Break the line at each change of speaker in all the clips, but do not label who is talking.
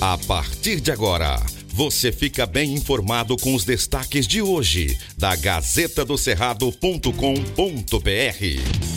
A partir de agora, você fica bem informado com os destaques de hoje da Gazeta do Cerrado.com.br.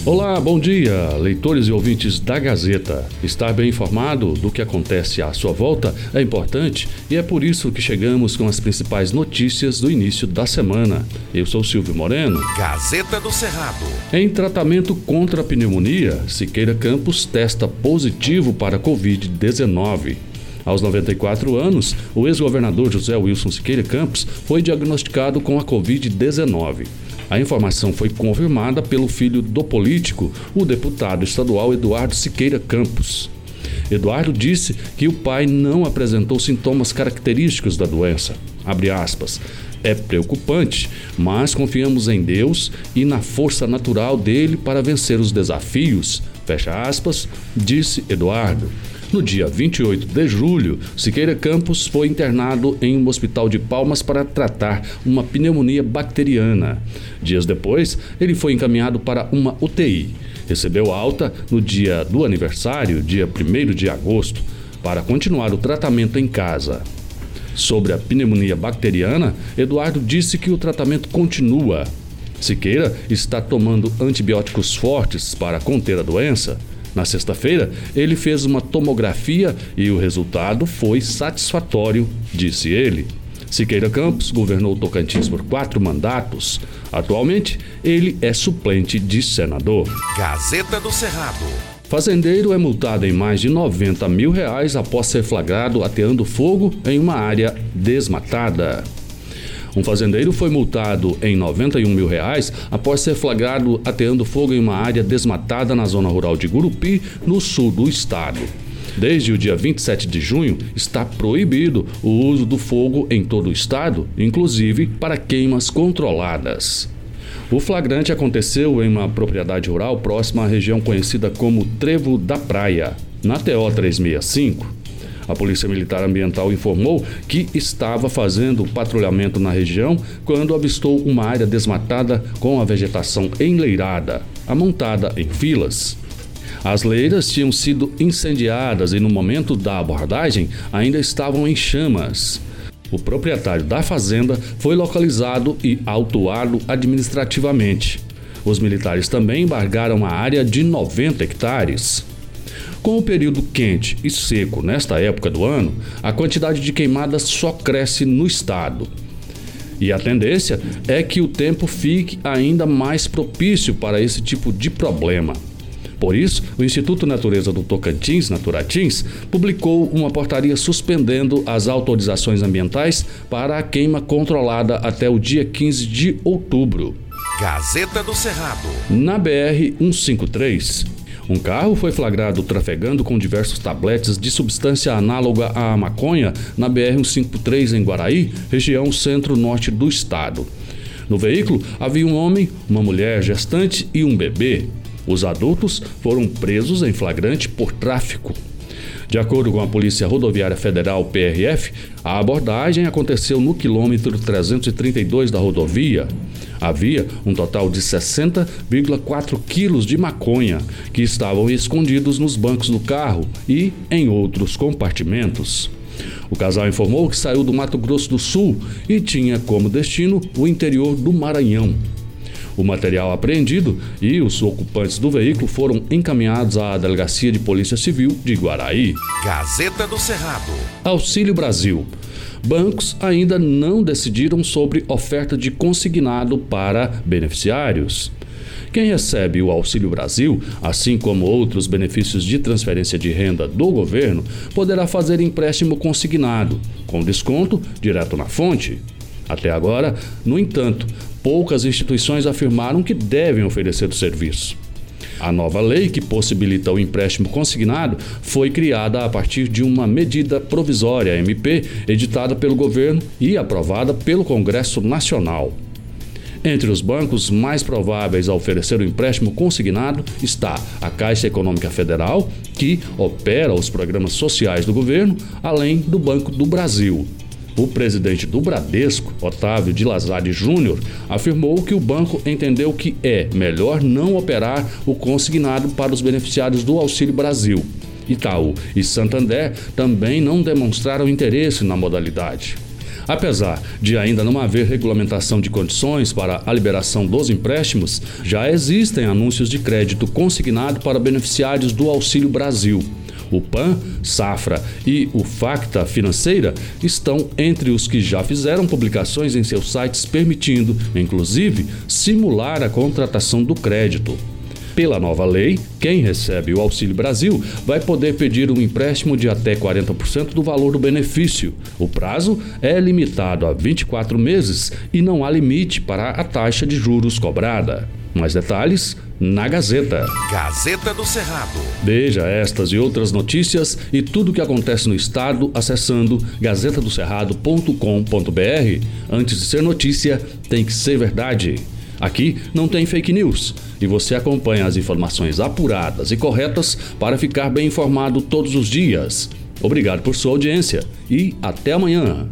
Olá, bom dia, leitores e ouvintes da Gazeta. Estar bem informado do que acontece à sua volta é importante e é por isso que chegamos com as principais notícias do início da semana. Eu sou Silvio Moreno.
Gazeta do Cerrado.
Em tratamento contra a pneumonia, Siqueira Campos testa positivo para Covid-19. Aos 94 anos, o ex-governador José Wilson Siqueira Campos foi diagnosticado com a Covid-19. A informação foi confirmada pelo filho do político, o deputado estadual Eduardo Siqueira Campos. Eduardo disse que o pai não apresentou sintomas característicos da doença. É preocupante, mas confiamos em Deus e na força natural dele para vencer os desafios. Fecha aspas, disse Eduardo. No dia 28 de julho, Siqueira Campos foi internado em um hospital de Palmas para tratar uma pneumonia bacteriana. Dias depois, ele foi encaminhado para uma UTI. Recebeu alta no dia do aniversário, dia 1 de agosto, para continuar o tratamento em casa. Sobre a pneumonia bacteriana, Eduardo disse que o tratamento continua. Siqueira está tomando antibióticos fortes para conter a doença. Na sexta-feira, ele fez uma tomografia e o resultado foi satisfatório, disse ele. Siqueira Campos governou Tocantins por quatro mandatos. Atualmente, ele é suplente de senador.
Gazeta do Cerrado.
Fazendeiro é multado em mais de 90 mil reais após ser flagrado ateando fogo em uma área desmatada. Um fazendeiro foi multado em 91 mil reais após ser flagrado ateando fogo em uma área desmatada na zona rural de Gurupi, no sul do estado. Desde o dia 27 de junho, está proibido o uso do fogo em todo o estado, inclusive para queimas controladas. O flagrante aconteceu em uma propriedade rural próxima à região conhecida como Trevo da Praia, na TO 365. A Polícia Militar Ambiental informou que estava fazendo patrulhamento na região quando avistou uma área desmatada com a vegetação enleirada, amontada em filas. As leiras tinham sido incendiadas e, no momento da abordagem, ainda estavam em chamas. O proprietário da fazenda foi localizado e autuado administrativamente. Os militares também embargaram a área de 90 hectares. Com o período quente e seco nesta época do ano, a quantidade de queimadas só cresce no estado. E a tendência é que o tempo fique ainda mais propício para esse tipo de problema. Por isso, o Instituto Natureza do Tocantins, Naturatins, publicou uma portaria suspendendo as autorizações ambientais para a queima controlada até o dia 15 de outubro.
Gazeta do Cerrado.
Na BR 153, um carro foi flagrado trafegando com diversos tabletes de substância análoga à maconha na BR-153 em Guaraí, região centro-norte do estado. No veículo havia um homem, uma mulher gestante e um bebê. Os adultos foram presos em flagrante por tráfico. De acordo com a Polícia Rodoviária Federal, PRF, a abordagem aconteceu no quilômetro 332 da rodovia. Havia um total de 60,4 quilos de maconha que estavam escondidos nos bancos do carro e em outros compartimentos. O casal informou que saiu do Mato Grosso do Sul e tinha como destino o interior do Maranhão. O material apreendido e os ocupantes do veículo foram encaminhados à Delegacia de Polícia Civil de Guaraí.
Gazeta do Cerrado.
Auxílio Brasil bancos ainda não decidiram sobre oferta de consignado para beneficiários. Quem recebe o Auxílio Brasil, assim como outros benefícios de transferência de renda do governo, poderá fazer empréstimo consignado, com desconto direto na fonte. Até agora, no entanto, poucas instituições afirmaram que devem oferecer o serviço. A nova lei que possibilita o empréstimo consignado foi criada a partir de uma medida provisória MP editada pelo governo e aprovada pelo Congresso Nacional. Entre os bancos mais prováveis a oferecer o empréstimo consignado está a Caixa Econômica Federal, que opera os programas sociais do governo, além do Banco do Brasil, o presidente do Bradesco, Otávio de Lazare Júnior, afirmou que o banco entendeu que é melhor não operar o consignado para os beneficiários do Auxílio Brasil Itaú e Santander também não demonstraram interesse na modalidade. Apesar de ainda não haver regulamentação de condições para a liberação dos empréstimos, já existem anúncios de crédito consignado para beneficiários do Auxílio Brasil. O PAN, Safra e o Facta Financeira estão entre os que já fizeram publicações em seus sites permitindo, inclusive, simular a contratação do crédito. Pela nova lei, quem recebe o Auxílio Brasil vai poder pedir um empréstimo de até 40% do valor do benefício. O prazo é limitado a 24 meses e não há limite para a taxa de juros cobrada. Mais detalhes na Gazeta.
Gazeta do Cerrado.
Veja estas e outras notícias e tudo o que acontece no estado acessando gazetadocerrado.com.br. Antes de ser notícia, tem que ser verdade. Aqui não tem fake news e você acompanha as informações apuradas e corretas para ficar bem informado todos os dias. Obrigado por sua audiência e até amanhã.